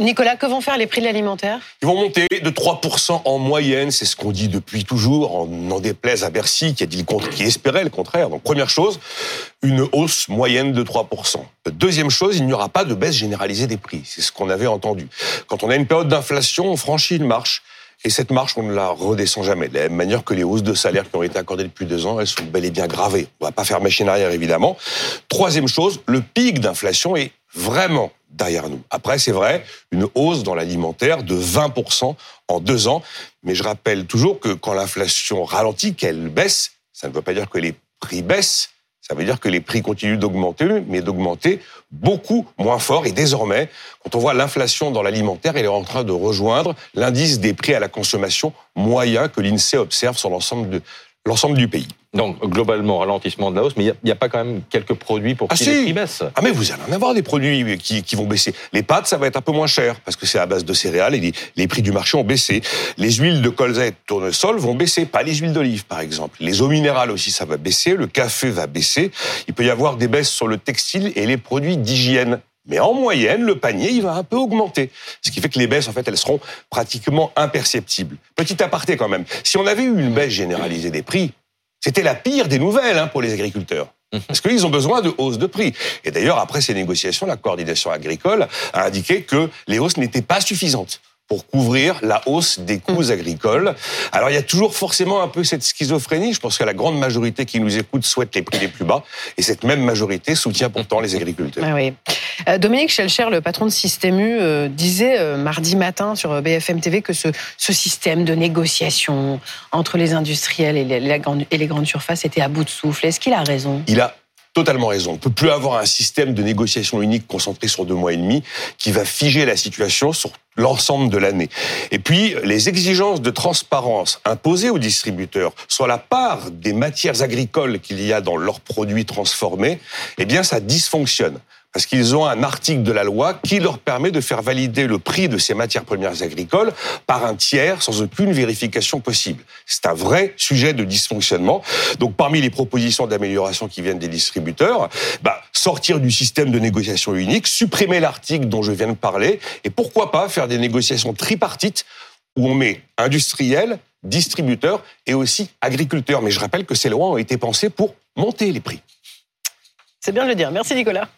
Nicolas, que vont faire les prix de l'alimentaire? Ils vont monter de 3% en moyenne, c'est ce qu'on dit depuis toujours, en déplaise à Bercy qui a dit le contre, qui espérait le contraire. Donc première chose, une hausse moyenne de 3%. Deuxième chose, il n'y aura pas de baisse généralisée des prix. C'est ce qu'on avait entendu. Quand on a une période d'inflation, on franchit une marche. Et cette marche, on ne la redescend jamais. De la même manière que les hausses de salaire qui ont été accordées depuis deux ans, elles sont bel et bien gravées. On va pas faire machine arrière, évidemment. Troisième chose, le pic d'inflation est vraiment derrière nous. Après, c'est vrai, une hausse dans l'alimentaire de 20% en deux ans. Mais je rappelle toujours que quand l'inflation ralentit, qu'elle baisse, ça ne veut pas dire que les prix baissent. Ça veut dire que les prix continuent d'augmenter, mais d'augmenter beaucoup moins fort. Et désormais, quand on voit l'inflation dans l'alimentaire, elle est en train de rejoindre l'indice des prix à la consommation moyen que l'INSEE observe sur l'ensemble de l'ensemble du pays. Donc, globalement, ralentissement de la hausse, mais il n'y a, pas quand même quelques produits pour Ah, qui si. les prix baissent Ah mais vous allez en avoir des produits qui, qui vont baisser. Les pâtes, ça va être un peu moins cher parce que c'est à base de céréales et les, les prix du marché ont baissé. Les huiles de colza et de tournesol vont baisser, pas les huiles d'olive par exemple. Les eaux minérales aussi, ça va baisser. Le café va baisser. Il peut y avoir des baisses sur le textile et les produits d'hygiène. Mais en moyenne, le panier, il va un peu augmenter. Ce qui fait que les baisses, en fait, elles seront pratiquement imperceptibles. Petit aparté quand même. Si on avait eu une baisse généralisée des prix, c'était la pire des nouvelles hein, pour les agriculteurs. Parce qu'ils ont besoin de hausses de prix. Et d'ailleurs, après ces négociations, la coordination agricole a indiqué que les hausses n'étaient pas suffisantes pour couvrir la hausse des coûts agricoles. Alors il y a toujours forcément un peu cette schizophrénie. Je pense que la grande majorité qui nous écoute souhaite les prix les plus bas. Et cette même majorité soutient pourtant les agriculteurs. Ah oui. Euh, Dominique Schelcher, le patron de Système U, euh, disait euh, mardi matin sur BFM TV que ce, système de négociation entre les industriels et les, et les grandes surfaces était à bout de souffle. Est-ce qu'il a raison? Il a totalement raison. On ne peut plus avoir un système de négociation unique concentré sur deux mois et demi qui va figer la situation sur l'ensemble de l'année. Et puis, les exigences de transparence imposées aux distributeurs sur la part des matières agricoles qu'il y a dans leurs produits transformés, eh bien, ça dysfonctionne. Parce qu'ils ont un article de la loi qui leur permet de faire valider le prix de ces matières premières agricoles par un tiers sans aucune vérification possible. C'est un vrai sujet de dysfonctionnement. Donc, parmi les propositions d'amélioration qui viennent des distributeurs, bah, sortir du système de négociation unique, supprimer l'article dont je viens de parler, et pourquoi pas des négociations tripartites où on met industriels, distributeurs et aussi agriculteurs. Mais je rappelle que ces lois ont été pensées pour monter les prix. C'est bien de le dire. Merci Nicolas.